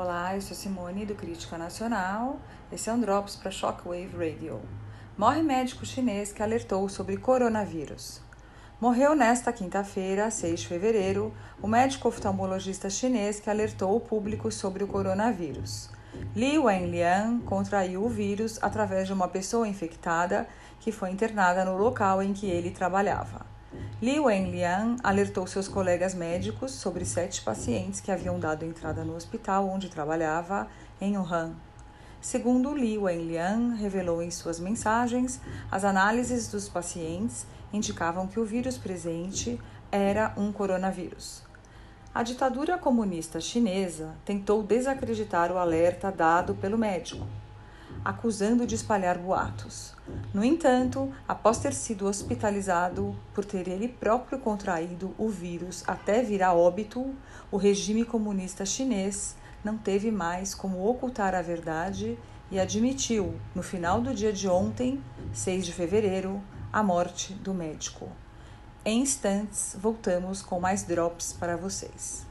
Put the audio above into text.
Olá, eu sou Simone do Crítica Nacional. Esse é um Drops para Shockwave Radio. Morre médico chinês que alertou sobre coronavírus. Morreu nesta quinta-feira, 6 de fevereiro, o médico oftalmologista chinês que alertou o público sobre o coronavírus. Li Wenlian contraiu o vírus através de uma pessoa infectada que foi internada no local em que ele trabalhava. Li Wenlian alertou seus colegas médicos sobre sete pacientes que haviam dado entrada no hospital onde trabalhava, em Wuhan. Segundo Li Wenlian revelou em suas mensagens, as análises dos pacientes indicavam que o vírus presente era um coronavírus. A ditadura comunista chinesa tentou desacreditar o alerta dado pelo médico, acusando de espalhar boatos. No entanto, após ter sido hospitalizado por ter ele próprio contraído o vírus até vir a óbito, o regime comunista chinês não teve mais como ocultar a verdade e admitiu, no final do dia de ontem, 6 de fevereiro, a morte do médico. Em instantes, voltamos com mais drops para vocês.